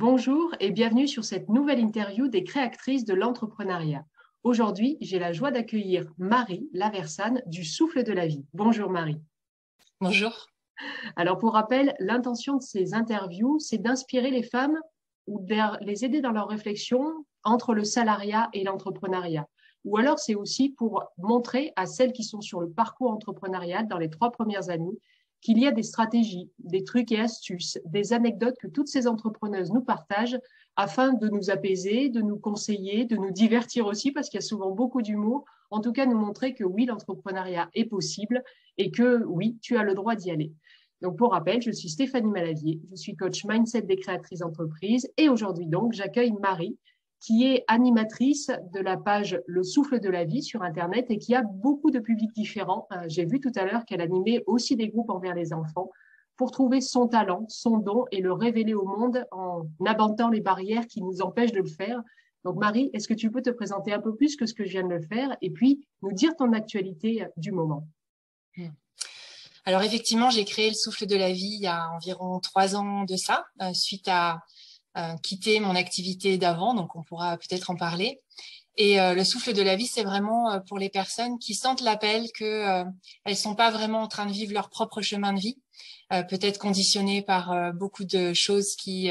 Bonjour et bienvenue sur cette nouvelle interview des créatrices de l'entrepreneuriat. Aujourd'hui, j'ai la joie d'accueillir Marie Laversane du Souffle de la Vie. Bonjour Marie. Bonjour. Alors pour rappel, l'intention de ces interviews, c'est d'inspirer les femmes ou de les aider dans leur réflexion entre le salariat et l'entrepreneuriat. Ou alors c'est aussi pour montrer à celles qui sont sur le parcours entrepreneurial dans les trois premières années qu'il y a des stratégies, des trucs et astuces, des anecdotes que toutes ces entrepreneuses nous partagent afin de nous apaiser, de nous conseiller, de nous divertir aussi, parce qu'il y a souvent beaucoup d'humour. En tout cas, nous montrer que oui, l'entrepreneuriat est possible et que oui, tu as le droit d'y aller. Donc, pour rappel, je suis Stéphanie Malavier, je suis coach mindset des créatrices d'entreprise et aujourd'hui, donc, j'accueille Marie qui est animatrice de la page Le souffle de la vie sur Internet et qui a beaucoup de publics différents. Euh, j'ai vu tout à l'heure qu'elle animait aussi des groupes envers les enfants pour trouver son talent, son don et le révéler au monde en abattant les barrières qui nous empêchent de le faire. Donc Marie, est-ce que tu peux te présenter un peu plus que ce que je viens de le faire et puis nous dire ton actualité du moment? Hmm. Alors effectivement, j'ai créé le souffle de la vie il y a environ trois ans de ça, euh, suite à euh, quitter mon activité d'avant, donc on pourra peut-être en parler. Et euh, le souffle de la vie, c'est vraiment euh, pour les personnes qui sentent l'appel que elles sont pas vraiment en train de vivre leur propre chemin de vie, peut-être conditionnées par beaucoup de choses qui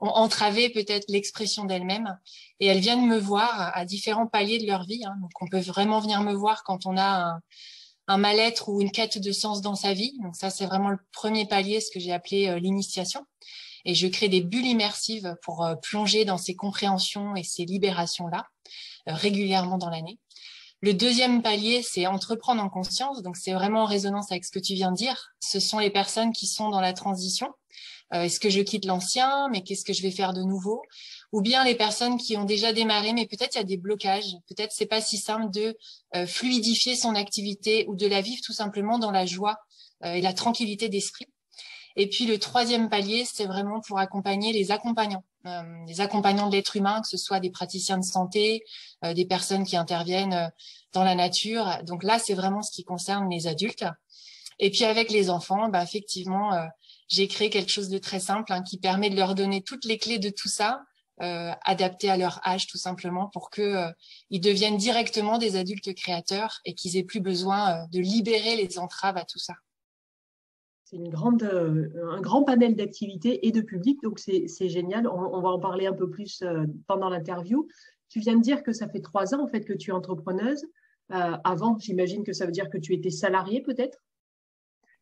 ont entravé peut-être l'expression d'elles-mêmes. Et elles viennent me voir à différents paliers de leur vie. Hein. Donc on peut vraiment venir me voir quand on a un, un mal-être ou une quête de sens dans sa vie. Donc ça, c'est vraiment le premier palier, ce que j'ai appelé l'initiation et je crée des bulles immersives pour euh, plonger dans ces compréhensions et ces libérations-là euh, régulièrement dans l'année. Le deuxième palier, c'est entreprendre en conscience. Donc, c'est vraiment en résonance avec ce que tu viens de dire. Ce sont les personnes qui sont dans la transition. Euh, est-ce que je quitte l'ancien, mais qu'est-ce que je vais faire de nouveau? Ou bien les personnes qui ont déjà démarré, mais peut-être il y a des blocages. Peut-être c'est pas si simple de fluidifier son activité ou de la vivre tout simplement dans la joie et la tranquillité d'esprit. Et puis le troisième palier, c'est vraiment pour accompagner les accompagnants, euh, les accompagnants de l'être humain, que ce soit des praticiens de santé, euh, des personnes qui interviennent euh, dans la nature. Donc là, c'est vraiment ce qui concerne les adultes. Et puis avec les enfants, bah, effectivement, j'ai créé quelque chose de très simple hein, qui permet de leur donner toutes les clés de tout ça, adaptées à leur âge tout simplement, pour que ils deviennent directement des adultes créateurs et qu'ils aient plus besoin de libérer les entraves à tout ça c'est euh, un grand panel d'activités et de public, donc c'est génial. On, va en parler un peu plus euh, pendant l'interview. Tu viens de dire que ça fait trois ans en fait que tu es entrepreneuse. Euh, avant, j'imagine que ça veut dire que tu étais salariée peut-être.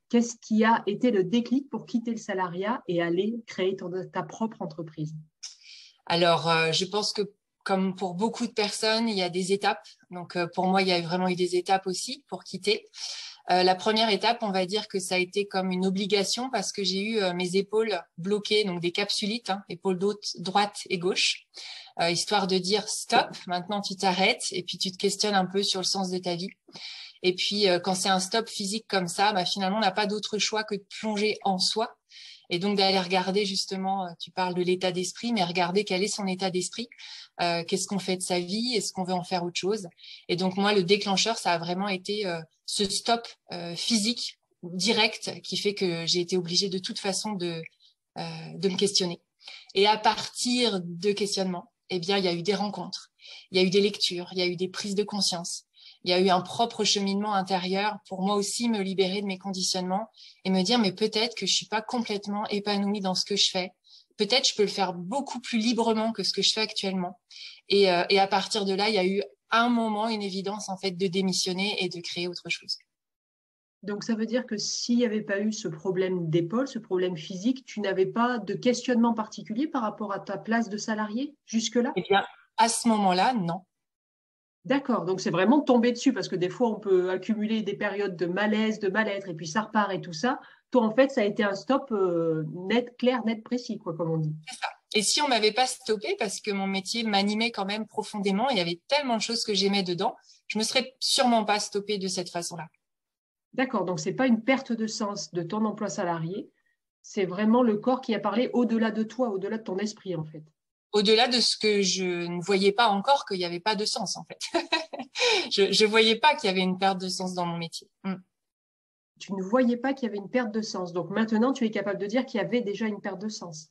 Qu'est-ce qui a été le déclic pour quitter le salariat et aller créer ta propre entreprise? Alors, je pense que comme pour beaucoup de personnes, il y a des étapes. Donc, pour moi, il y a vraiment eu des étapes aussi pour quitter. Euh, la première étape, on va dire que ça a été comme une obligation parce que j'ai eu euh, mes épaules bloquées, donc des capsulites, hein, épaules droite et gauche, euh, histoire de dire stop, maintenant tu t'arrêtes et puis tu te questionnes un peu sur le sens de ta vie. Et puis quand c'est un stop physique comme ça, bah, finalement on n'a pas d'autre choix que de plonger en soi et donc d'aller regarder justement, tu parles de l'état d'esprit, mais regarder quel est son état d'esprit, qu'est-ce qu'on fait de sa vie, est-ce qu'on veut en faire autre chose. Et donc moi, le déclencheur, ça a vraiment été ce stop euh, physique direct qui fait que j'ai été obligée de toute façon de, euh, de me questionner. Et à partir de questionnement, eh bien, il y a eu des rencontres, il y a eu des lectures, il y a eu des prises de conscience, il y a eu un propre cheminement intérieur pour moi aussi me libérer de mes conditionnements et me dire mais peut-être que je suis pas complètement épanouie dans ce que je fais. Peut-être je peux le faire beaucoup plus librement que ce que je fais actuellement. Et, euh, et à partir de là, il y a eu un moment une évidence en fait de démissionner et de créer autre chose. Donc ça veut dire que s'il n'y avait pas eu ce problème d'épaule, ce problème physique, tu n'avais pas de questionnement particulier par rapport à ta place de salarié jusque-là? Eh bien, à ce moment-là, non. D'accord, donc c'est vraiment tombé dessus parce que des fois on peut accumuler des périodes de malaise, de mal-être et puis ça repart et tout ça. Toi en fait ça a été un stop euh, net, clair, net, précis quoi comme on dit. C'est ça. Et si on m'avait pas stoppé, parce que mon métier m'animait quand même profondément, il y avait tellement de choses que j'aimais dedans, je me serais sûrement pas stoppé de cette façon-là. D'accord, donc c'est pas une perte de sens de ton emploi salarié, c'est vraiment le corps qui a parlé au-delà de toi, au-delà de ton esprit en fait. Au-delà de ce que je ne voyais pas encore qu'il n'y avait pas de sens en fait. je ne voyais pas qu'il y avait une perte de sens dans mon métier. Hmm. Tu ne voyais pas qu'il y avait une perte de sens. Donc maintenant, tu es capable de dire qu'il y avait déjà une perte de sens.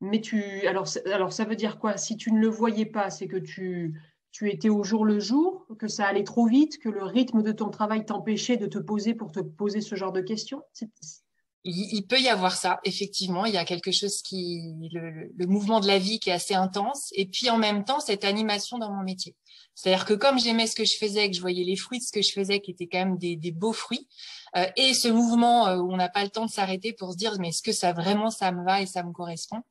Mais tu, alors, alors ça veut dire quoi? Si tu ne le voyais pas, c'est que tu, tu étais au jour le jour, que ça allait trop vite, que le rythme de ton travail t'empêchait de te poser pour te poser ce genre de questions? Il, peut y avoir ça, effectivement. Il y a quelque chose qui, le, mouvement de la vie qui est assez intense, et puis en même temps cette animation dans mon métier. C'est-à-dire que comme j'aimais ce que je faisais, que je voyais les fruits de ce que je faisais, qui étaient quand même des, beaux fruits, euh, et ce mouvement euh, où on n'a pas le temps de s'arrêter pour se dire mais est-ce que ça vraiment ça me va et ça me correspond?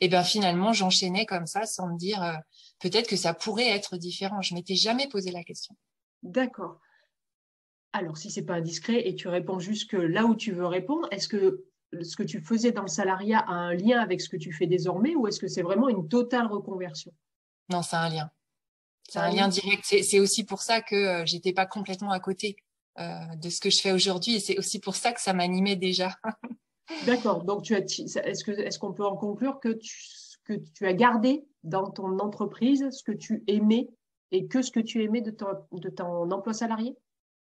Et bien finalement j'enchaînais comme ça sans me dire euh, peut-être que ça pourrait être différent. Je m'étais jamais posé la question. D'accord. Alors, si c'est pas indiscret et tu réponds juste que là où tu veux répondre, est-ce que ce que tu faisais dans le salariat a un lien avec ce que tu fais désormais ou est-ce que c'est vraiment une totale reconversion? Non, c'est un lien. C'est un lien direct. C'est aussi pour ça que euh, j'étais pas complètement à côté euh, de ce que je fais aujourd'hui et c'est aussi pour ça que ça m'animait déjà. D'accord. Donc, tu as, est-ce que est-ce qu'on peut en conclure que tu, que tu as gardé dans ton entreprise ce que tu aimais et que ce que tu aimais de ton, de ton emploi salarié?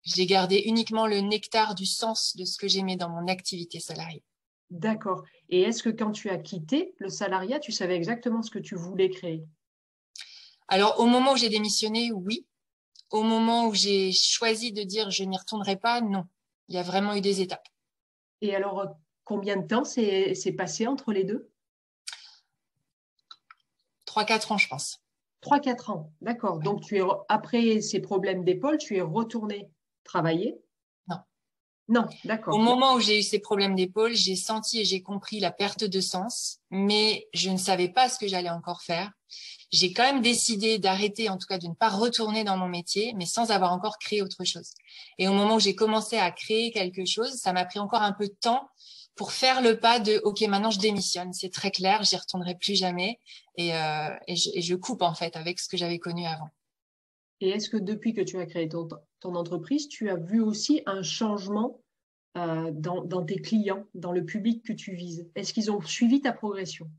J'ai gardé uniquement le nectar du sens de ce que j'aimais dans mon activité salariée. D'accord. Et est-ce que quand tu as quitté le salariat, tu savais exactement ce que tu voulais créer? Alors, au moment où j'ai démissionné, oui. Au moment où j'ai choisi de dire je n'y retournerai pas, non. Il y a vraiment eu des étapes. Et alors, combien de temps s'est passé entre les deux? Trois, quatre ans, je pense. Trois, quatre ans, d'accord. Donc, tu es, après ces problèmes d'épaule, tu es retourné travailler? Non. Non, d'accord. Au moment où j'ai eu ces problèmes d'épaule, j'ai senti et j'ai compris la perte de sens, mais je ne savais pas ce que j'allais encore faire. J'ai quand même décidé d'arrêter, en tout cas de ne pas retourner dans mon métier, mais sans avoir encore créé autre chose. Et au moment où j'ai commencé à créer quelque chose, ça m'a pris encore un peu de temps pour faire le pas de OK, maintenant je démissionne, c'est très clair, j'y retournerai plus jamais et, euh, et, je, et, je, coupe en fait avec ce que j'avais connu avant. Et est-ce que depuis que tu as créé ton, entreprise, tu as vu aussi un changement euh, dans, tes clients, dans le public que tu vises? Est-ce qu'ils ont suivi ta progression?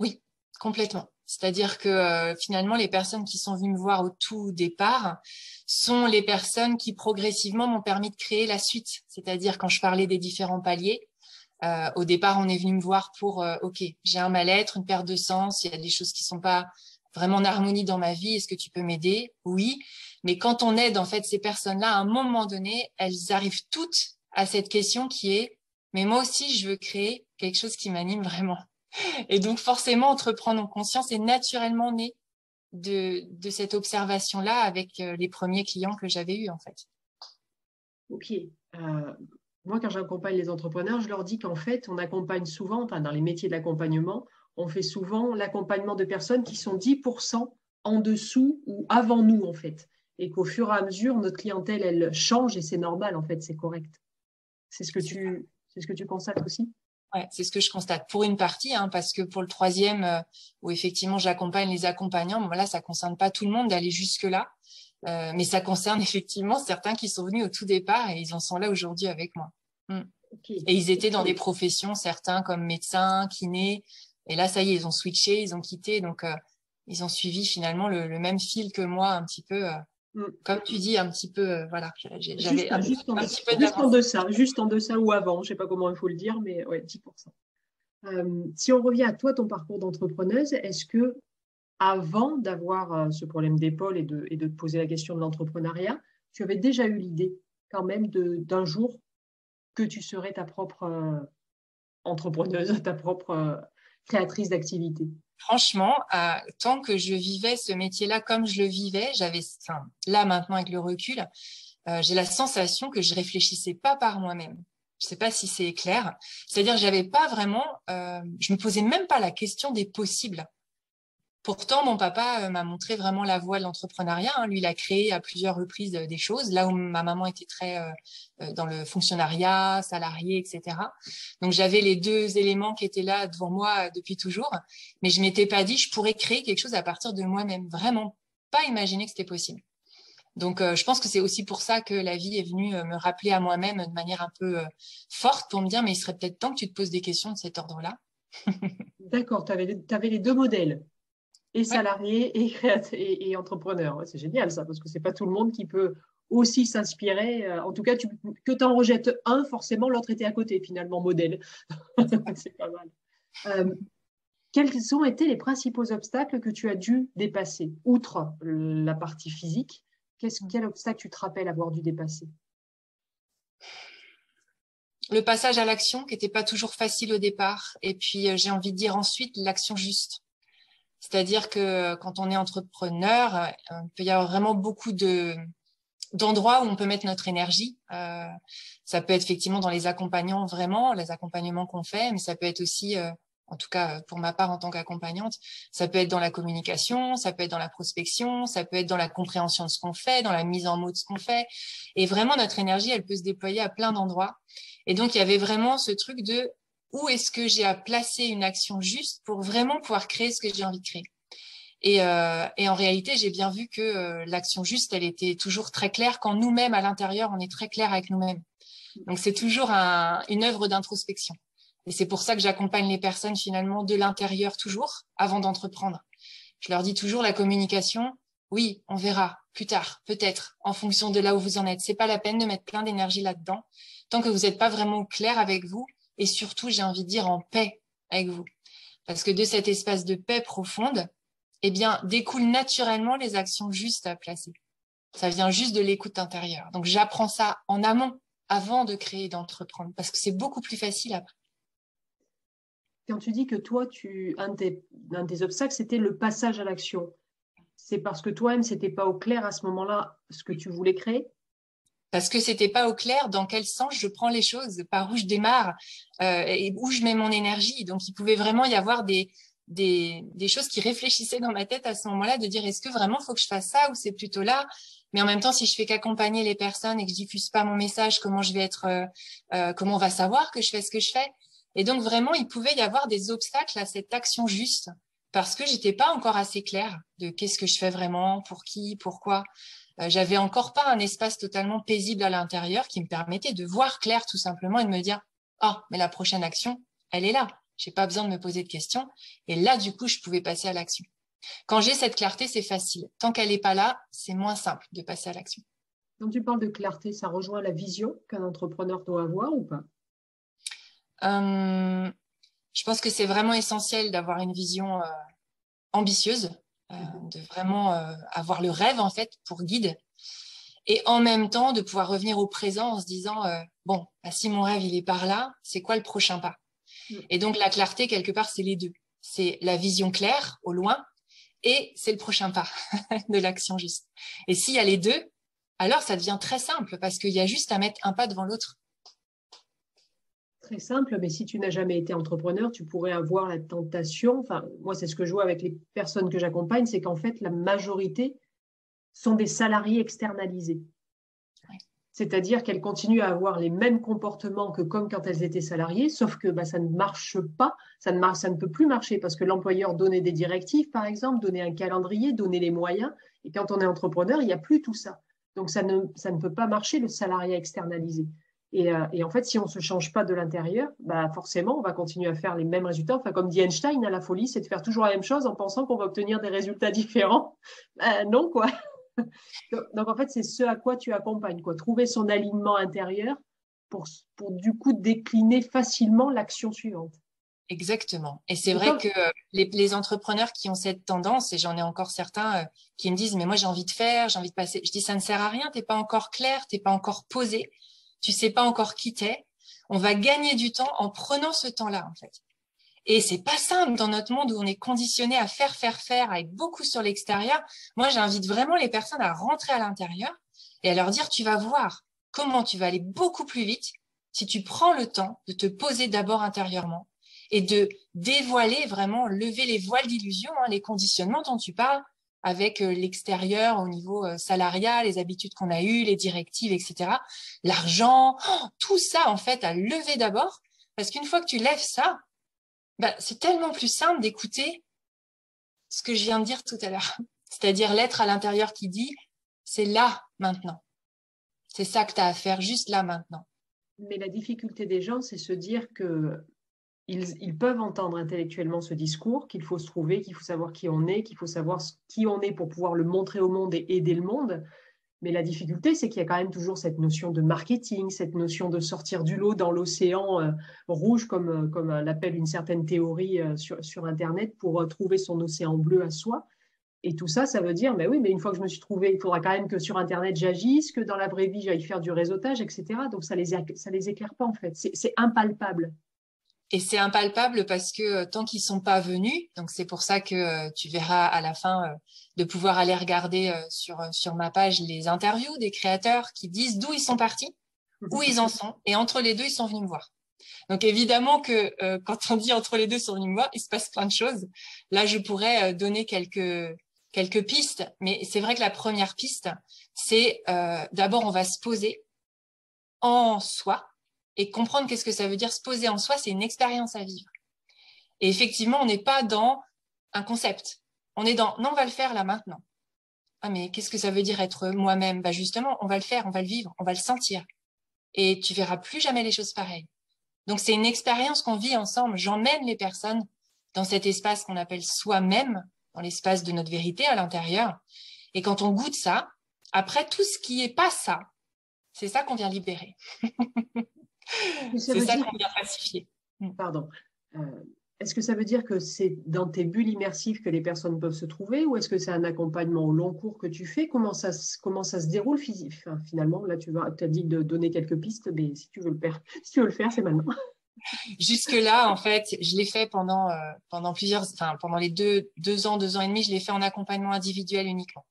Oui, complètement. C'est-à-dire que euh, finalement, les personnes qui sont venues me voir au tout départ sont les personnes qui progressivement m'ont permis de créer la suite. C'est-à-dire quand je parlais des différents paliers, euh, au départ, on est venu me voir pour OK, j'ai un mal-être, une perte de sens, il y a des choses qui sont pas vraiment en harmonie dans ma vie Est-ce que tu peux m'aider? Oui. Mais quand on aide en fait ces personnes-là, à un moment donné, elles arrivent toutes à cette question qui est mais moi aussi je veux créer quelque chose qui m'anime vraiment. Et donc forcément entreprendre en conscience est naturellement né de, de cette observation-là avec euh, les premiers clients que j'avais eus en fait. Ok. Euh, moi, quand j'accompagne les entrepreneurs, je leur dis qu'en fait, on accompagne souvent, enfin, dans les métiers de l'accompagnement, on fait souvent l'accompagnement de personnes qui sont 10% en dessous ou avant nous, en fait. Et qu'au fur et à mesure, notre clientèle, elle change et c'est normal, en fait, c'est correct. C'est ce que tu, c'est ce que tu constates aussi? Ouais, c'est ce que je constate pour une partie, hein, parce que pour le troisième, euh, où effectivement j'accompagne les accompagnants, bon, là, ça concerne pas tout le monde d'aller jusque-là, euh, mais ça concerne effectivement certains qui sont venus au tout départ et ils en sont là aujourd'hui avec moi. Mm. Et ils étaient dans des professions, certains comme médecins, kinés, et là, ça y est, ils ont switché, ils ont quitté, donc euh, ils ont suivi finalement le, le, même fil que moi, un petit peu, euh, mm. comme tu dis, un petit peu, euh, voilà. J'avais un, juste, un, petit peu juste en deçà, juste en deçà ou avant, je sais pas comment il faut le dire, mais ouais, 10%. Euh, si on revient à toi, ton parcours d'entrepreneuse, est-ce que avant d'avoir ce problème d'épaule et de, et de te poser la question de l'entrepreneuriat, tu avais déjà eu l'idée quand même d'un jour que tu serais ta propre entrepreneuse, ta propre créatrice d'activité Franchement, euh, tant que je vivais ce métier-là comme je le vivais, j'avais, enfin, là maintenant avec le recul, euh, j'ai la sensation que je réfléchissais pas par moi-même. Je sais pas si c'est clair. C'est-à-dire, j'avais pas vraiment, euh, je me posais même pas la question des possibles. Pourtant, mon papa euh, m'a montré vraiment la voie de l'entrepreneuriat. Hein. Lui, il a créé à plusieurs reprises euh, des choses, là où ma maman était très euh, dans le fonctionnariat, salarié, etc. Donc, j'avais les deux éléments qui étaient là devant moi depuis toujours, mais je m'étais pas dit je pourrais créer quelque chose à partir de moi-même. Vraiment pas imaginer que c'était possible. Donc, je pense que c'est aussi pour ça que la vie est venue me rappeler à moi-même de manière un peu forte pour me dire mais il serait peut-être temps que tu te poses des questions de cet ordre-là. D'accord, tu avais les deux modèles et salarié et, et, entrepreneur. c'est génial ça, parce que c'est pas tout le monde qui peut aussi s'inspirer. Euh, en tout cas, tu, que tu en rejettes un, forcément, l'autre était à côté, finalement, modèle. c'est pas mal. Euh, quels ont été les principaux obstacles que tu as dû dépasser, outre la partie physique? Quel obstacle tu te rappelles avoir dû dépasser? Le passage à l'action qui n'était pas toujours facile au départ. Et puis, euh, j'ai envie de dire ensuite l'action juste. C'est-à-dire que quand on est entrepreneur, euh, il peut y avoir vraiment beaucoup de d'endroits où on peut mettre notre énergie. Euh, ça peut être effectivement dans les accompagnants vraiment, les accompagnements qu'on fait, mais ça peut être aussi, euh, en tout cas pour ma part en tant qu'accompagnante, ça peut être dans la communication, ça peut être dans la prospection, ça peut être dans la compréhension de ce qu'on fait, dans la mise en mots de ce qu'on fait. Et vraiment, notre énergie, elle peut se déployer à plein d'endroits. Et donc, il y avait vraiment ce truc de où est-ce que j'ai à placer une action juste pour vraiment pouvoir créer ce que j'ai envie de créer. Et, euh, et en réalité, j'ai bien vu que euh, l'action juste, elle était toujours très claire quand nous-mêmes, à l'intérieur, on est très clair avec nous-mêmes. Donc, c'est toujours un, une œuvre d'introspection. Et c'est pour ça que j'accompagne les personnes finalement de l'intérieur toujours, avant d'entreprendre. Je leur dis toujours la communication, oui, on verra plus tard, peut-être, en fonction de là où vous en êtes. C'est pas la peine de mettre plein d'énergie là-dedans, tant que vous n'êtes pas vraiment clair avec vous et surtout, j'ai envie de dire en paix avec vous. Parce que de cet espace de paix profonde, eh bien, découlent naturellement les actions justes à placer. Ça vient juste de l'écoute intérieure. Donc, j'apprends ça en amont, avant de créer et d'entreprendre, parce que c'est beaucoup plus facile après. Quand tu dis que toi, tu, un, des, un des obstacles, c'était le passage à l'action. C'est parce que toi-même, c'était pas au clair à ce moment-là ce que tu voulais créer? Parce que c'était pas au clair dans quel sens je prends les choses, par où je démarre euh, et où je mets mon énergie. Donc il pouvait vraiment y avoir des, des, choses qui réfléchissaient dans ma tête à ce moment-là, de dire est-ce que vraiment faut que je fasse ça ou c'est plutôt là? Mais en même temps, si je fais qu'accompagner les personnes et que je diffuse pas mon message, comment je vais être, euh, euh, comment on va savoir que je fais ce que je fais? Et donc vraiment, il pouvait y avoir des obstacles à cette action juste parce que j'étais pas encore assez claire de qu'est-ce que je fais vraiment, pour qui, pourquoi. Euh, j'avais encore pas un espace totalement paisible à l'intérieur qui me permettait de voir clair tout simplement et de me dire ah mais la prochaine action elle est là. J'ai pas besoin de me poser de questions et là du coup je pouvais passer à l'action. Quand j'ai cette clarté c'est facile. Tant qu'elle n'est pas là c'est moins simple de passer à l'action. Quand tu parles de clarté ça rejoint la vision qu'un entrepreneur doit avoir ou pas? Euh, je pense que c'est vraiment essentiel d'avoir une vision euh, ambitieuse euh, de vraiment euh, avoir le rêve en fait pour guide. Et en même temps de pouvoir revenir au présent en se disant euh, bon bah, si mon rêve il est par là c'est quoi le prochain pas? Mm. et donc la clarté quelque part c'est les deux. C'est la vision claire au loin et c'est le prochain pas de l'action juste. Et s'il y a les deux alors ça devient très simple parce qu'il y a juste à mettre un pas devant l'autre très simple, mais si tu n'as jamais été entrepreneur, tu pourrais avoir la tentation, enfin, moi, c'est ce que je vois avec les personnes que j'accompagne, c'est qu'en fait, la majorité sont des salariés externalisés. C'est-à-dire qu'elles continuent à avoir les mêmes comportements que comme quand elles étaient salariées, sauf que bah, ça ne marche pas, ça ne, marche, ça ne peut plus marcher parce que l'employeur donnait des directives, par exemple, donnait un calendrier, donnait les moyens. Et quand on est entrepreneur, il n'y a plus tout ça. Donc, ça ne, ça ne peut pas marcher, le salariat externalisé. Euh, et, en fait, si on ne se change pas de l'intérieur, bah forcément, on va continuer à faire les mêmes résultats. Enfin, comme dit Einstein, hein, la folie, c'est de faire toujours la même chose en pensant qu'on va obtenir des résultats différents. Bah, non, quoi. Donc, en fait, c'est ce à quoi tu accompagnes, quoi. Trouver son alignement intérieur pour, pour du coup décliner facilement l'action suivante. Exactement. Et c'est vrai que les, entrepreneurs qui ont cette tendance, et j'en ai encore certains euh, qui me disent, mais moi j'ai envie de faire, j'ai envie de passer. Je dis, ça ne sert à rien, t'es pas encore clair, t'es pas encore posé tu sais pas encore qui t'es. On va gagner du temps en prenant ce temps-là, en fait. Et c'est pas simple dans notre monde où on est conditionné à faire, faire, faire, à beaucoup sur l'extérieur. Moi, j'invite vraiment les personnes à rentrer à l'intérieur et à leur dire, tu vas voir comment tu vas aller beaucoup plus vite si tu prends le temps de te poser d'abord intérieurement et de dévoiler vraiment, lever les voiles d'illusion, hein, les conditionnements dont tu parles, avec euh, l'extérieur au niveau euh, salarial, les habitudes qu'on a eues, les directives, etc. L'argent, tout ça en fait à lever d'abord, parce qu'une fois que tu lèves ça, bah, c'est tellement plus simple d'écouter ce que je viens de dire tout à l'heure, c'est-à-dire l'être à l'intérieur qui dit c'est là maintenant. C'est ça que tu as à faire juste là maintenant. Mais la difficulté des gens, c'est se dire que ils, peuvent entendre intellectuellement ce discours, qu'il faut se trouver, qu'il faut savoir qui on est, qu'il faut savoir qui on est pour pouvoir le montrer au monde et aider le monde. Mais la difficulté, c'est qu'il y a quand même toujours cette notion de marketing, cette notion de sortir du lot dans l'océan euh, rouge, comme, euh, comme l'appelle une certaine théorie euh, sur, sur, Internet, pour trouver son océan bleu à soi. Et tout ça, ça veut dire, mais oui, mais une fois que je me suis trouvé, il faudra quand même que sur Internet j'agisse, que dans la vraie vie j'aille faire du réseautage, etc. Donc ça les ça les éclaire pas en fait. C'est impalpable. Et c'est impalpable parce que euh, tant qu'ils sont pas venus, donc c'est pour ça que euh, tu verras à la fin euh, de pouvoir aller regarder sur sur ma page les interviews des créateurs qui disent d'où ils sont partis, où ils en sont, et entre les deux ils sont venus me voir. Donc évidemment que quand on dit entre les deux ils sont venus me voir, il se passe plein de choses. Là, je pourrais donner quelques quelques pistes, mais c'est vrai que la première piste, c'est d'abord on va se poser en soi, et comprendre qu'est-ce que ça veut dire se poser en soi, c'est une expérience à vivre. Et effectivement, on n'est pas dans un concept. On est dans non, on va le faire là maintenant. Ah mais qu'est-ce que ça veut dire être moi-même? Bah justement, on va le faire, on va le vivre, on va le sentir. Et tu verras plus jamais les choses pareilles. Donc c'est une expérience qu'on vit ensemble. J'emmène les personnes dans cet espace qu'on appelle soi-même, dans l'espace de notre vérité à l'intérieur. Et quand on goûte ça, après tout ce qui est pas ça, c'est ça qu'on vient libérer. C'est ça qu'on vient pacifier. Hmm. Pardon. Euh, est-ce que ça veut dire que c'est dans tes bulles immersives que les personnes peuvent se trouver ou est-ce que c'est un accompagnement au long cours que tu fais? Comment ça, comment ça se déroule finalement Là, tu as dit de donner quelques pistes, mais si tu veux le faire, si tu veux le faire, c'est maintenant. Jusque-là, en fait, je l'ai fait pendant, euh, pendant plusieurs, enfin, pendant les deux, deux ans, deux ans et demi, je l'ai fait en accompagnement individuel uniquement.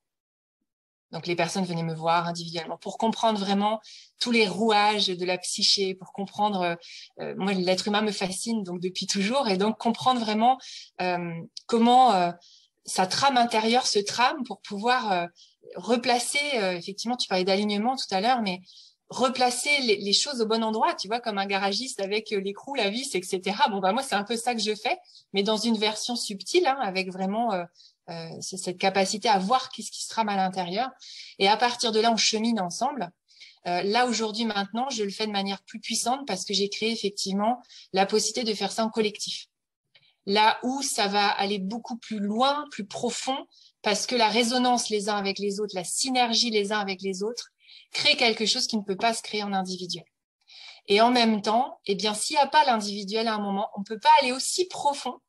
Donc les personnes venaient me voir individuellement pour comprendre vraiment tous les rouages de la psyché, pour comprendre. Euh, euh, moi, l'être humain me fascine donc depuis toujours, et donc comprendre vraiment euh, comment sa trame intérieure se trame pour pouvoir replacer. effectivement, tu parlais d'alignement tout à l'heure, mais replacer les, choses au bon endroit, tu vois, comme un garagiste avec l'écrou, la vis, etc. Bon, bah moi, c'est un peu ça que je fais, mais dans une version subtile, hein, avec vraiment c'est cette capacité à voir qu'est-ce qui se trame à l'intérieur. Et à partir de là, on chemine ensemble. Euh, là, aujourd'hui, maintenant, je le fais de manière plus puissante parce que j'ai créé effectivement la possibilité de faire ça en collectif. Là où ça va aller beaucoup plus loin, plus profond, parce que la résonance les uns avec les autres, la synergie les uns avec les autres, crée quelque chose qui ne peut pas se créer en individuel. Et en même temps, eh bien, s'il n'y a pas l'individuel à un moment, on ne peut pas aller aussi profond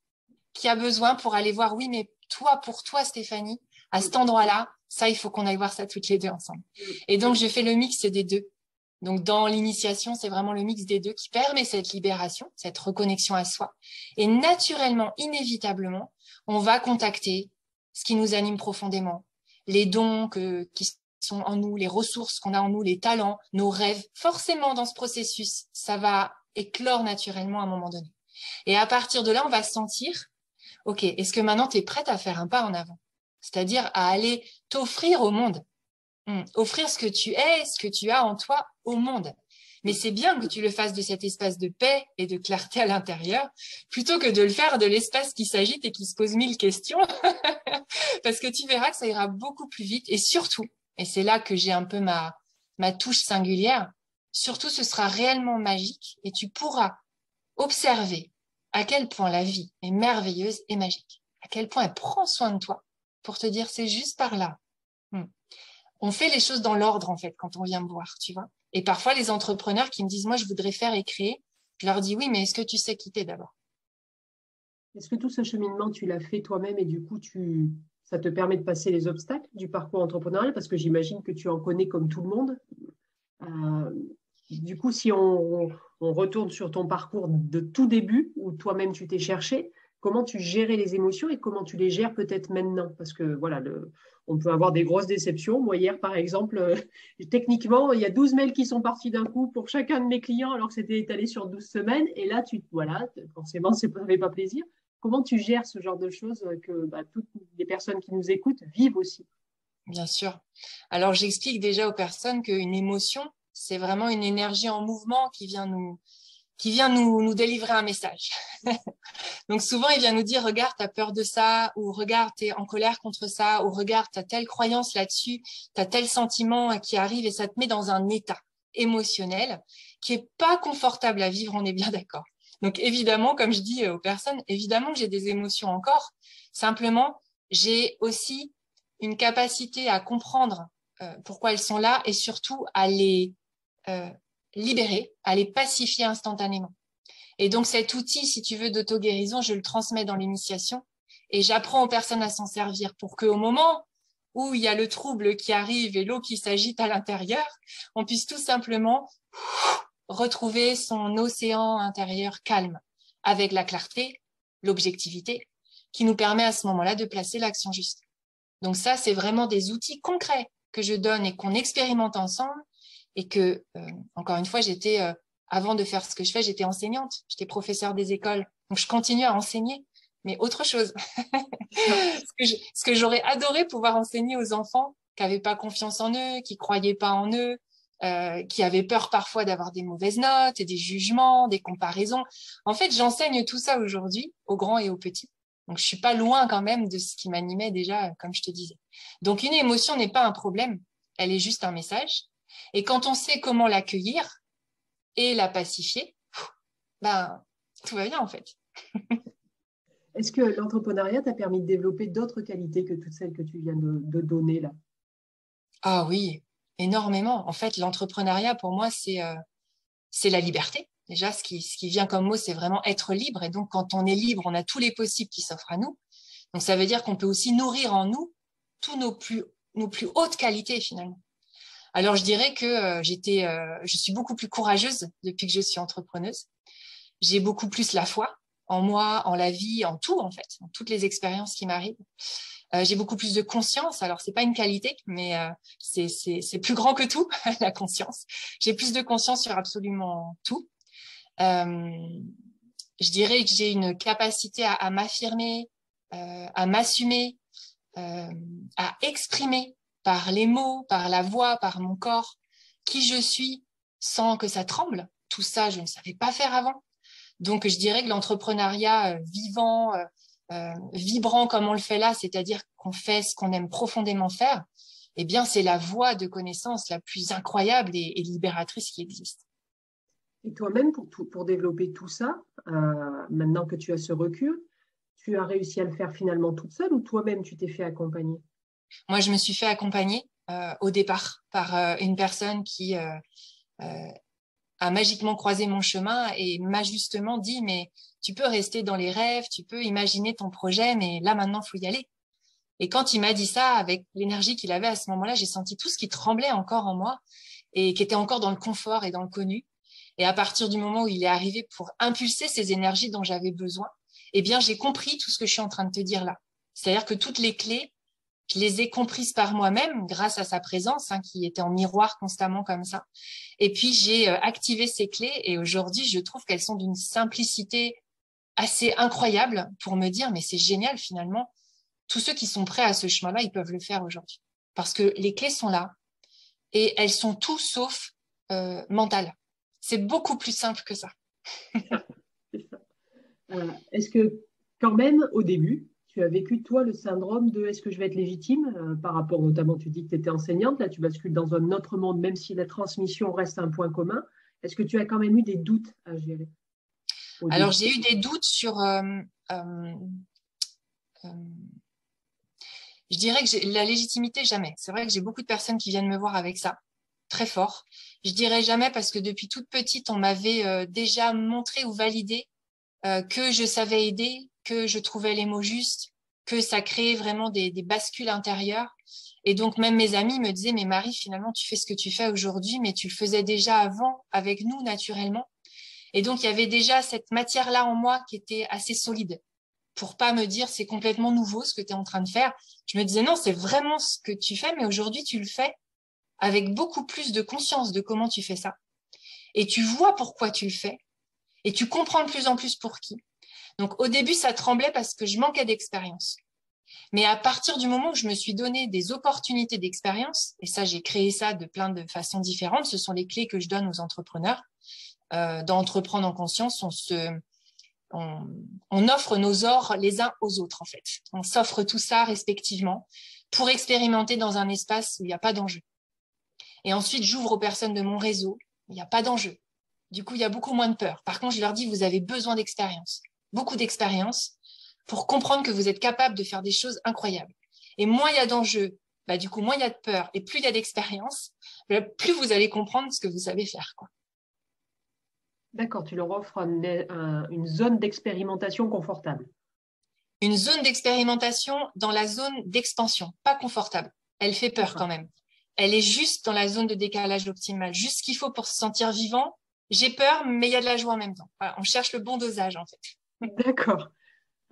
qu'il y a besoin pour aller voir, oui, mais toi, pour toi, Stéphanie, à cet endroit-là, ça, il faut qu'on aille voir ça toutes les deux ensemble. Et donc, je fais le mix des deux. Donc, dans l'initiation, c'est vraiment le mix des deux qui permet cette libération, cette reconnexion à soi. Et naturellement, inévitablement, on va contacter ce qui nous anime profondément, les dons qui sont en nous, les ressources qu'on a en nous, les talents, nos rêves. Forcément, dans ce processus, ça va éclore naturellement à un moment donné. Et à partir de là, on va sentir OK, est-ce que maintenant tu es prête à faire un pas en avant? C'est-à-dire à aller t'offrir au monde. Hmm, offrir ce que tu es, ce que tu as en toi au monde. Mais c'est bien que tu le fasses de cet espace de paix et de clarté à l'intérieur, plutôt que de le faire de l'espace qui s'agite et qui se pose mille questions, parce que tu verras que ça ira beaucoup plus vite. Et surtout, et c'est là que j'ai un peu ma, ma touche singulière, surtout ce sera réellement magique et tu pourras observer à quel point la vie est merveilleuse et magique, à quel point elle prend soin de toi pour te dire c'est juste par là. Hmm. On fait les choses dans l'ordre en fait quand on vient me voir, tu vois. Et parfois les entrepreneurs qui me disent moi je voudrais faire et créer, je leur dis oui mais est-ce que tu sais quitter d'abord? Est-ce que tout ce cheminement tu l'as fait toi-même et du coup tu ça te permet de passer les obstacles du parcours entrepreneurial? Parce que j'imagine que tu en connais comme tout le monde. Euh, du coup, si on, retourne sur ton parcours de tout début, où toi-même tu t'es cherché, comment tu gérais les émotions et comment tu les gères peut-être maintenant? Parce que voilà, on peut avoir des grosses déceptions. Moi, hier, par exemple, euh, techniquement, il y a 12 mails qui sont partis d'un coup pour chacun de mes clients alors que c'était étalé sur 12 semaines. Et là, tu, voilà, forcément, ça ne pas plaisir. Comment tu gères ce genre de choses que bah, toutes les personnes qui nous écoutent vivent aussi? Bien sûr. Alors, j'explique déjà aux personnes qu'une émotion, c'est vraiment une énergie en mouvement qui vient nous, qui vient nous, nous délivrer un message. Donc souvent, il vient nous dire, regarde, tu as peur de ça, ou regarde, tu es en colère contre ça, ou regarde, tu as telle croyance là-dessus, tu as tel sentiment qui arrive et ça te met dans un état émotionnel qui est pas confortable à vivre, on est bien d'accord. Donc évidemment, comme je dis aux personnes, évidemment que j'ai des émotions encore. Simplement, j'ai aussi une capacité à comprendre pourquoi elles sont là et surtout à les libérer, à les pacifier instantanément. Et donc cet outil, si tu veux, d'auto-guérison, je le transmets dans l'initiation et j'apprends aux personnes à s'en servir pour qu'au moment où il y a le trouble qui arrive et l'eau qui s'agite à l'intérieur, on puisse tout simplement retrouver son océan intérieur calme avec la clarté, l'objectivité, qui nous permet à ce moment-là de placer l'action juste. Donc ça, c'est vraiment des outils concrets que je donne et qu'on expérimente ensemble et que, euh, encore une fois, j'étais, euh, avant de faire ce que je fais, j'étais enseignante, j'étais professeure des écoles. Donc je continue à enseigner, mais autre chose. ce que j'aurais adoré pouvoir enseigner aux enfants qui n'avaient pas confiance en eux, qui croyaient pas en eux, euh, qui avaient peur parfois d'avoir des mauvaises notes, des jugements, des comparaisons. En fait, j'enseigne tout ça aujourd'hui aux grands et aux petits. Donc, je suis pas loin quand même de ce qui m'animait déjà, comme je te disais. Donc, une émotion n'est pas un problème, elle est juste un message. Et quand on sait comment l'accueillir et la pacifier, ben, tout va bien en fait. Est-ce que l'entrepreneuriat t'a permis de développer d'autres qualités que toutes celles que tu viens de donner là? Ah oui, énormément. En fait, l'entrepreneuriat, pour moi, c'est euh, c'est la liberté. Déjà, ce qui, ce qui vient comme mot, c'est vraiment être libre. Et donc, quand on est libre, on a tous les possibles qui s'offrent à nous. Donc, ça veut dire qu'on peut aussi nourrir en nous tous nos plus, nos plus hautes qualités, finalement. Alors, je dirais que euh, j'étais, euh, je suis beaucoup plus courageuse depuis que je suis entrepreneuse. J'ai beaucoup plus la foi en moi, en la vie, en tout, en fait, en toutes les expériences qui m'arrivent. Euh, j'ai beaucoup plus de conscience. Alors, c'est pas une qualité, mais euh, c'est plus grand que tout, la conscience. J'ai plus de conscience sur absolument tout. Euh, je dirais que j'ai une capacité à, à m'affirmer, euh, à m'assumer, à exprimer par les mots, par la voix, par mon corps, qui je suis sans que ça tremble. Tout ça, je ne savais pas faire avant. Donc, je dirais que l'entrepreneuriat vivant, euh, vibrant comme on le fait là, c'est-à-dire qu'on fait ce qu'on aime profondément faire, eh bien, c'est la voie de connaissance la plus incroyable et, libératrice qui existe. Et toi-même, pour, développer tout ça, euh, maintenant que tu as ce recul, tu as réussi à le faire finalement toute seule ou toi-même tu t'es fait accompagner? Moi, je me suis fait accompagner euh, au départ par une personne qui a magiquement croisé mon chemin et m'a justement dit mais tu peux rester dans les rêves, tu peux imaginer ton projet, mais là maintenant faut y aller. Et quand il m'a dit ça, avec l'énergie qu'il avait à ce moment-là, j'ai senti tout ce qui tremblait encore en moi et qui était encore dans le confort et dans le connu. Et à partir du moment où il est arrivé pour impulser ces énergies dont j'avais besoin, eh bien j'ai compris tout ce que je suis en train de te dire là. C'est-à-dire que toutes les clés je les ai comprises par moi-même grâce à sa présence, hein, qui était en miroir constamment comme ça. Et puis j'ai euh, activé ces clés et aujourd'hui, je trouve qu'elles sont d'une simplicité assez incroyable pour me dire, mais c'est génial finalement. Tous ceux qui sont prêts à ce chemin-là, ils peuvent le faire aujourd'hui. Parce que les clés sont là et elles sont tout sauf euh, mentales. C'est beaucoup plus simple que ça. Est-ce que quand même, au début, tu as vécu, toi, le syndrome de est-ce que je vais être légitime euh, par rapport, notamment, tu dis que tu étais enseignante, là, tu bascules dans un autre monde, même si la transmission reste un point commun. Est-ce que tu as quand même eu des doutes à gérer? Alors, j'ai eu des doutes sur. Euh, euh, je dirais que la légitimité, jamais. C'est vrai que j'ai beaucoup de personnes qui viennent me voir avec ça, très fort. Je dirais jamais parce que depuis toute petite, on m'avait déjà montré ou validé que je savais aider, que je trouvais les mots justes, que ça créait vraiment des, bascules intérieures. Et donc même mes amis me disaient, mais Marie, finalement, tu fais ce que tu fais aujourd'hui, mais tu le faisais déjà avant avec nous naturellement. Et donc il y avait déjà cette matière-là en moi qui était assez solide pour pas me dire c'est complètement nouveau ce que tu es en train de faire. Je me disais non, c'est vraiment ce que tu fais, mais aujourd'hui tu le fais avec beaucoup plus de conscience de comment tu fais ça. Et tu vois pourquoi tu le fais. Et tu comprends de plus en plus pour qui. Donc au début, ça tremblait parce que je manquais d'expérience. Mais à partir du moment où je me suis donné des opportunités d'expérience, et ça, j'ai créé ça de plein de façons différentes, ce sont les clés que je donne aux entrepreneurs. Euh, d'entreprendre en conscience, on on, offre nos ors les uns aux autres en fait. On s'offre tout ça respectivement pour expérimenter dans un espace où il n'y a pas d'enjeu. Et ensuite, j'ouvre aux personnes de mon réseau, il n'y a pas d'enjeu. Du coup, il y a beaucoup moins de peur. Par contre, je leur dis, vous avez besoin d'expérience beaucoup d'expérience pour comprendre que vous êtes capable de faire des choses incroyables. Et moins il y a d'enjeux bah, du coup, moins il y a de peur et plus il y a d'expérience, bah, plus vous allez comprendre ce que vous savez faire. Quoi. D'accord, tu leur offres une zone d'expérimentation confortable. Une zone d'expérimentation dans la zone d'expansion, pas confortable. Elle fait peur quand même. Elle est juste dans la zone de décalage optimal, juste ce qu'il faut pour se sentir vivant. J'ai peur, mais il y a de la joie en même temps. on cherche le bon dosage en fait. D'accord.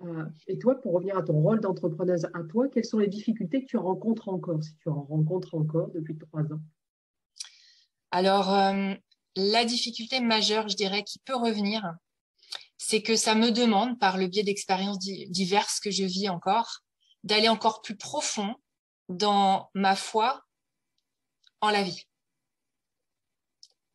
Euh, et toi, pour revenir à ton rôle d'entrepreneuse à toi, quelles sont les difficultés que tu rencontres encore, si tu en rencontres encore depuis trois ans? Alors, euh, la difficulté majeure, je dirais, qui peut revenir, c'est que ça me demande, par le biais d'expériences diverses que je vis encore, d'aller encore plus profond dans ma foi en la vie,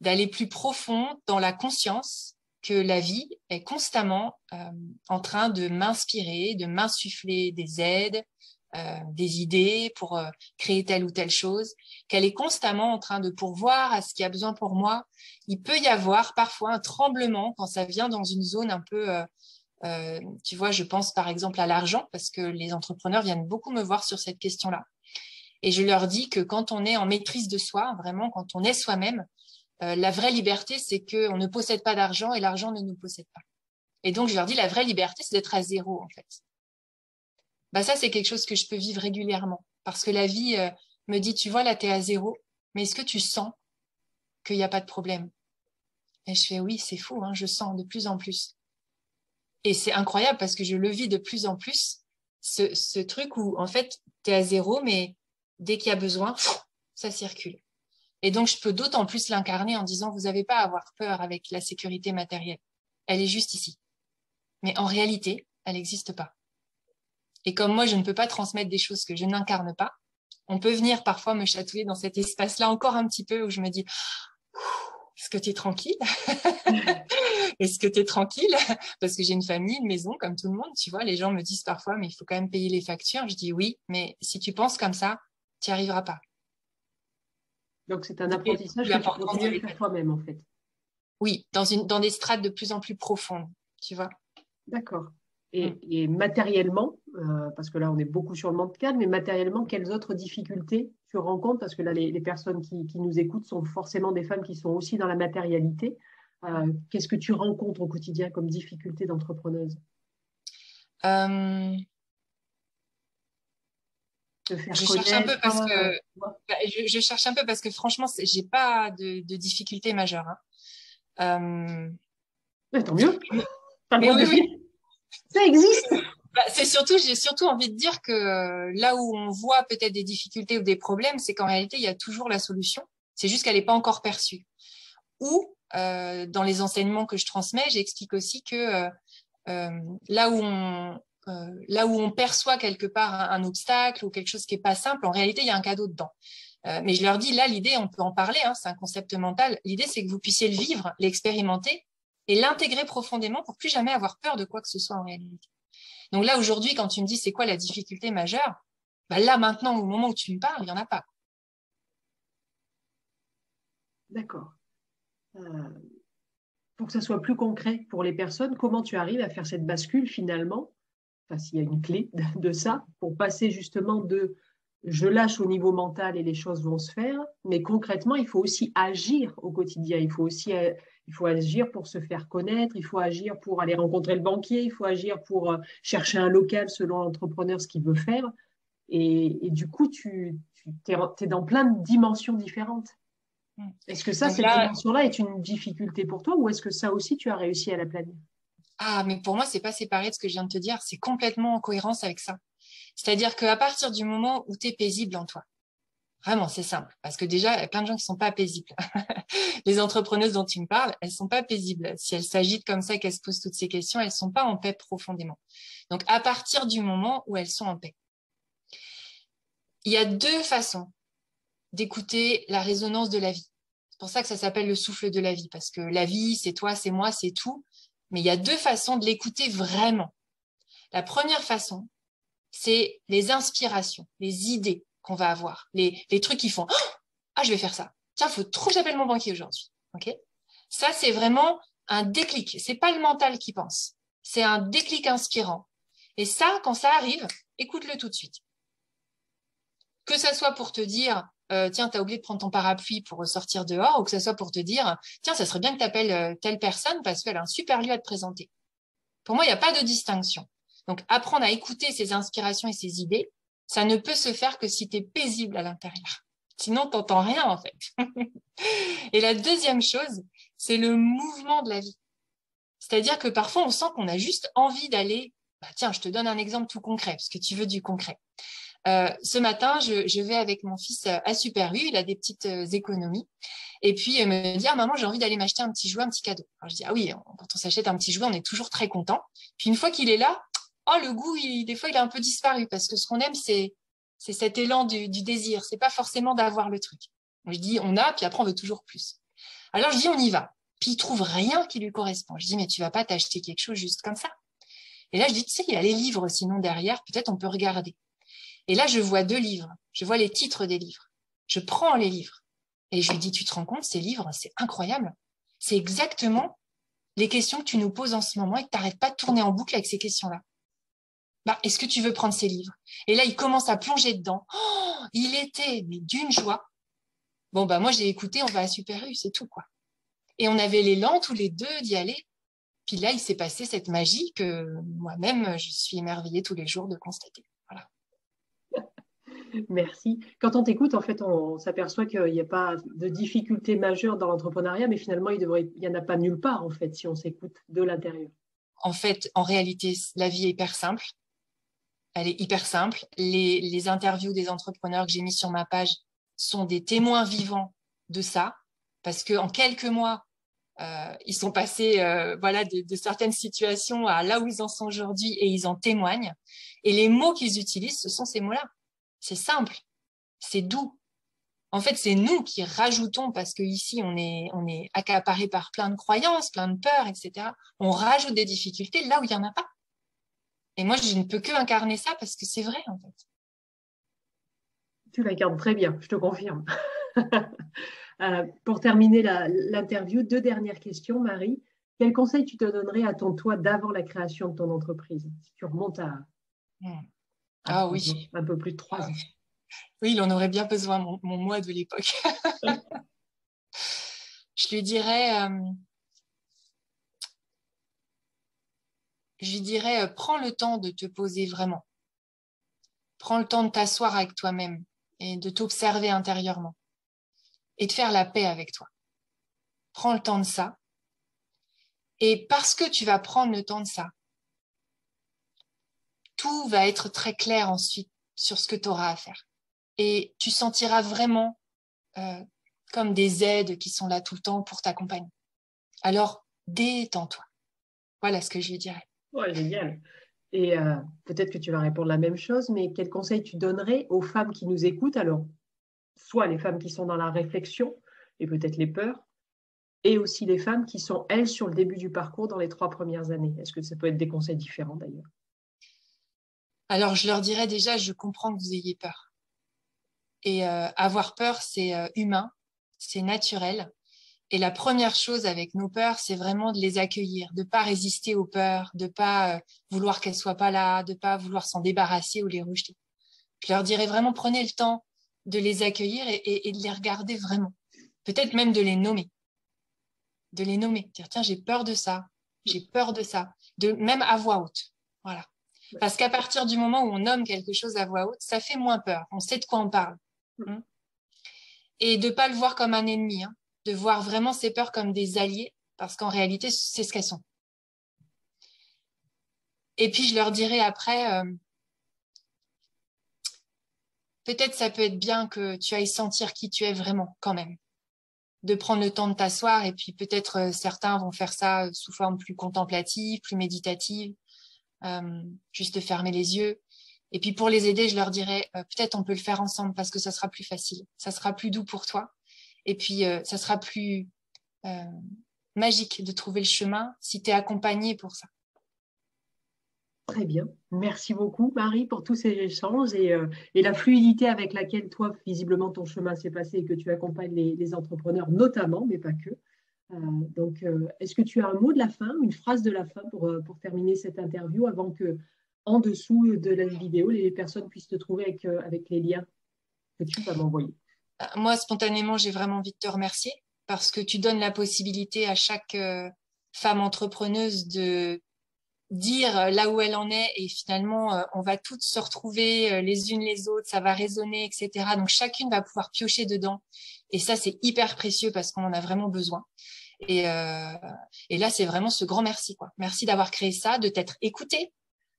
d'aller plus profond dans la conscience que la vie est constamment euh, en train de m'inspirer, de m'insuffler des aides, euh, des idées pour euh, créer telle ou telle chose, qu'elle est constamment en train de pourvoir à ce qu'il y a besoin pour moi. Il peut y avoir parfois un tremblement quand ça vient dans une zone un peu, euh, tu vois, je pense par exemple à l'argent, parce que les entrepreneurs viennent beaucoup me voir sur cette question-là. Et je leur dis que quand on est en maîtrise de soi, vraiment, quand on est soi-même, la vraie liberté, c'est qu'on ne possède pas d'argent et l'argent ne nous possède pas. Et donc, je leur dis, la vraie liberté, c'est d'être à zéro, en fait bah ça, c'est quelque chose que je peux vivre régulièrement. Parce que la vie euh, me dit, tu vois, là, tu es à zéro, mais est-ce que tu sens qu'il n'y a pas de problème? Et je fais, oui, c'est fou, hein, je sens de plus en plus. Et c'est incroyable parce que je le vis de plus en plus, ce, ce truc où, en fait, tu es à zéro, mais dès qu'il y a besoin, ça circule. Et donc, je peux d'autant plus l'incarner en disant, vous n'avez pas à avoir peur avec la sécurité matérielle. Elle est juste ici. Mais en réalité, elle n'existe pas. Et comme moi, je ne peux pas transmettre des choses que je n'incarne pas, on peut venir parfois me chatouiller dans cet espace-là encore un petit peu où je me dis, est-ce que tu es tranquille? Est-ce que tu es tranquille Parce que j'ai une famille, une maison, comme tout le monde, tu vois. Les gens me disent parfois, mais il faut quand même payer les factures. Je dis oui, mais si tu penses comme ça, tu n'y arriveras pas. Donc c'est un apprentissage que tu faire toi-même, en fait. Oui, dans, une, dans des strates de plus en plus profondes, tu vois. D'accord. Et, mm. matériellement, euh, parce que là on est beaucoup sur le mental, mais matériellement, quelles autres difficultés tu rencontres? Parce que là, les, personnes qui, nous écoutent sont forcément des femmes qui sont aussi dans la matérialité. Euh, qu'est-ce que tu rencontres au quotidien comme difficulté d'entrepreneuse? Euh, je cherche un peu parce que bah, je, cherche un peu parce que franchement j'ai pas de, de difficultés majeures. Hein. tant mieux. Mais oui, oui. Ça existe. Bah, c'est surtout, j'ai surtout envie de dire que euh, là où on voit peut-être des difficultés ou des problèmes, c'est qu'en réalité, il y a toujours la solution. C'est juste qu'elle n'est pas encore perçue. Ou euh, dans les enseignements que je transmets, j'explique aussi que euh, là où on là où on perçoit quelque part un, obstacle ou quelque chose qui est pas simple, en réalité, il y a un cadeau dedans. mais je leur dis, là, l'idée, on peut en parler, hein, c'est un concept mental. L'idée, c'est que vous puissiez le vivre, l'expérimenter, et l'intégrer profondément pour plus jamais avoir peur de quoi que ce soit en réalité. Donc là, aujourd'hui, quand tu me dis c'est quoi la difficulté majeure, bah là, maintenant, au moment où tu me parles, il n'y en a pas. D'accord. Euh, pour que ça soit plus concret pour les personnes, comment tu arrives à faire cette bascule finalement Enfin, s'il y a une clé de ça, pour passer justement de je lâche au niveau mental et les choses vont se faire, mais concrètement, il faut aussi agir au quotidien. Il faut aussi euh, il faut agir pour se faire connaître, il faut agir pour aller rencontrer le banquier, il faut agir pour euh, chercher un local selon l'entrepreneur, ce qu'il veut faire. Et, du coup, tu, es, dans plein de dimensions différentes. Hmm. Est-ce que ça, cette dimension-là est une difficulté pour toi ou est-ce que ça aussi, tu as réussi à la planer? Ah, mais pour moi, c'est pas séparé de ce que je viens de te dire. C'est complètement en cohérence avec ça. C'est-à-dire qu'à partir du moment où tu es paisible en toi, Vraiment, c'est simple. Parce que déjà, il y a plein de gens qui sont pas paisibles. les entrepreneuses dont tu me parles, elles sont pas paisibles. Si elles s'agitent comme ça, qu'elles se posent toutes ces questions, elles sont pas en paix profondément. Donc, à partir du moment où elles sont en paix, il y a deux façons d'écouter la résonance de la vie. C'est pour ça que ça s'appelle le souffle de la vie, parce que la vie, c'est toi, c'est moi, c'est tout. Mais il y a deux façons de l'écouter vraiment. La première façon, c'est les inspirations, les idées, qu'on va avoir, les, trucs qui font ah je vais faire ça. Tiens, faut trop que j'appelle mon banquier aujourd'hui. Ok? Ça c'est vraiment un déclic. C'est pas le mental qui pense. C'est un déclic inspirant. Et ça, quand ça arrive, écoute-le tout de suite. Que ça soit pour te dire, euh, tiens, tu as oublié de prendre ton parapluie pour sortir dehors, ou que ça soit pour te dire, tiens, ça serait bien que tu appelles euh, telle personne parce qu'elle a un super lieu à te présenter. Pour moi, il n'y a pas de distinction. Donc, apprendre à écouter ses inspirations et ses idées, ça ne peut se faire que si tu es paisible à l'intérieur. Sinon, tu n'entends rien, en fait. et la deuxième chose, c'est le mouvement de la vie. C'est-à-dire que parfois, on sent qu'on a juste envie d'aller. Bah, tiens, je te donne un exemple tout concret, parce que tu veux du concret. Euh, ce matin, je, vais avec mon fils à Super U, il a des petites euh, économies. Et puis, il me dit, ah, maman, j'ai envie d'aller m'acheter un petit jouet, un petit cadeau. Alors, je dis, ah oui, quand on s'achète un petit jouet, on est toujours très content. Puis, une fois qu'il est là, oh, le goût, il, des fois, il a un peu disparu parce que ce qu'on aime, c'est, c'est cet élan du, du désir. C'est pas forcément d'avoir le truc. Je dis, on a, puis après, on veut toujours plus. Alors, je dis, on y va. Puis il trouve rien qui lui correspond. Je dis, mais tu vas pas t'acheter quelque chose juste comme ça. Et là, je dis, tu sais, il y a les livres, sinon derrière, peut-être on peut regarder. Et là, je vois deux livres. Je vois les titres des livres. Je prends les livres. Et je lui dis, tu te rends compte, ces livres, c'est incroyable. C'est exactement les questions que tu nous poses en ce moment et que tu n'arrêtes pas de tourner en boucle avec ces questions-là. Bah, est-ce que tu veux prendre ces livres? Et là, il commence à plonger dedans. Oh, il était mais d'une joie. Bon, bah moi, j'ai écouté, on va à Super U, c'est tout, quoi. Et on avait l'élan tous les deux d'y aller. Puis là, il s'est passé cette magie que moi-même, je suis émerveillée tous les jours de constater. Merci. Quand on t'écoute, en fait, on, s'aperçoit qu'il n'y a pas de difficulté majeure dans l'entrepreneuriat, mais finalement, il n'y en a pas nulle part, en fait, si on s'écoute de l'intérieur. En fait, en réalité, la vie est hyper simple. Elle est hyper simple. Les, les interviews des entrepreneurs que j'ai mis sur ma page sont des témoins vivants de ça parce qu'en quelques mois, euh, ils sont passés euh, voilà, de, de, certaines situations à là où ils en sont aujourd'hui et ils en témoignent. Et les mots qu'ils utilisent, ce sont ces mots-là. C'est simple, c'est doux. En fait, c'est nous qui rajoutons, parce qu'ici, on est, on est accaparé par plein de croyances, plein de peurs, etc. On rajoute des difficultés là où il n'y en a pas. Et moi, je ne peux que incarner ça parce que c'est vrai, en fait. Tu l'incarnes très bien, je te confirme. Euh, pour terminer l'interview, deux dernières questions, Marie. Quel conseil tu te donnerais à ton toi d'avant la création de ton entreprise Si tu remontes à, hmm. Ah, oui. un peu plus de trois ans. Oui, il en aurait bien besoin, mon, moi de l'époque. je lui dirais, euh, je lui dirais, euh, prends le temps de te poser vraiment. Prends le temps de t'asseoir avec toi-même et de t'observer intérieurement et de faire la paix avec toi. Prends le temps de ça. Et parce que tu vas prendre le temps de ça, tout va être très clair ensuite sur ce que tu auras à faire. Et tu sentiras vraiment euh, comme des aides qui sont là tout le temps pour t'accompagner. Alors, détends-toi. Voilà ce que je lui dirais. Génial. Et euh, peut-être que tu vas répondre la même chose, mais quel conseil tu donnerais aux femmes qui nous écoutent? Alors, soit les femmes qui sont dans la réflexion et peut-être les peurs, et aussi les femmes qui sont, elles, sur le début du parcours dans les trois premières années. Est-ce que ça peut être des conseils différents d'ailleurs? Alors, je leur dirais déjà, je comprends que vous ayez peur. Et euh, avoir peur, c'est euh, humain, c'est naturel. Et la première chose avec nos peurs, c'est vraiment de les accueillir, de pas résister aux peurs, de pas euh, vouloir qu'elles soient pas là, de pas vouloir s'en débarrasser ou les rejeter. Je leur dirais vraiment, prenez le temps de les accueillir et, de les regarder vraiment. Peut-être même de les nommer. De les nommer. Dire, tiens, j'ai peur de ça, j'ai peur de ça. De, même à voix haute. Voilà. Parce qu'à partir du moment où on nomme quelque chose à voix haute, ça fait moins peur. On sait de quoi on parle. Hein. et de pas le voir comme un ennemi. Hein. De voir vraiment ces peurs comme des alliés. Parce qu'en réalité, c'est ce qu'elles sont. Et puis, je leur dirai après, euh, peut-être ça peut être bien que tu ailles sentir qui tu es vraiment quand même. De prendre le temps de t'asseoir et puis peut-être euh, certains vont faire ça euh, sous forme plus contemplative, plus méditative, juste de fermer les yeux. Et puis pour les aider, je leur dirais peut-être on peut le faire ensemble parce que ça sera plus facile, ça sera plus doux pour toi. Et puis ça sera plus magique de trouver le chemin si tu es accompagné pour ça. Très bien. Merci beaucoup, Marie, pour tous ces échanges et, euh, la fluidité avec laquelle toi, visiblement, ton chemin s'est passé et que tu accompagnes les, entrepreneurs, notamment, mais pas que. Euh, donc, euh, est-ce que tu as un mot de la fin, une phrase de la fin pour, pour terminer cette interview avant que, en dessous de la vidéo, les personnes puissent te trouver avec, avec les liens que tu vas m'envoyer? Moi, spontanément, j'ai vraiment envie de te remercier parce que tu donnes la possibilité à chaque femme entrepreneuse de dire là où elle en est et finalement on va toutes se retrouver les unes les autres, ça va résonner, etc. Donc chacune va pouvoir piocher dedans et ça c'est hyper précieux parce qu'on en a vraiment besoin. Et, et là c'est vraiment ce grand merci quoi. Merci d'avoir créé ça, de t'être écouté,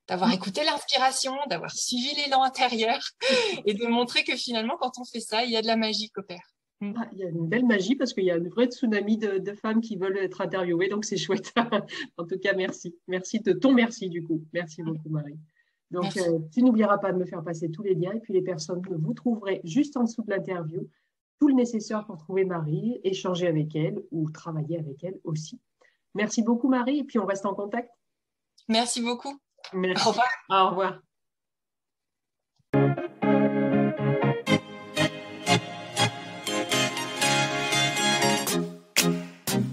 d'avoir mmh. écouté l'inspiration, d'avoir suivi l'élan intérieur et de montrer que finalement quand on fait ça il y a de la magie qui opère. Mm. Ah, il y a une belle magie parce qu'il y a une vraie tsunami de, femmes qui veulent être interviewées, donc c'est chouette. en tout cas, merci. Merci de ton merci du coup. Merci beaucoup, Marie. Donc, euh, tu n'oublieras pas de me faire passer tous les liens et puis les personnes que vous trouverez juste en dessous de l'interview, tout le nécessaire pour trouver Marie, échanger avec elle ou travailler avec elle aussi. Merci beaucoup, Marie, et puis on reste en contact. Merci beaucoup. Merci. Au revoir. Au revoir.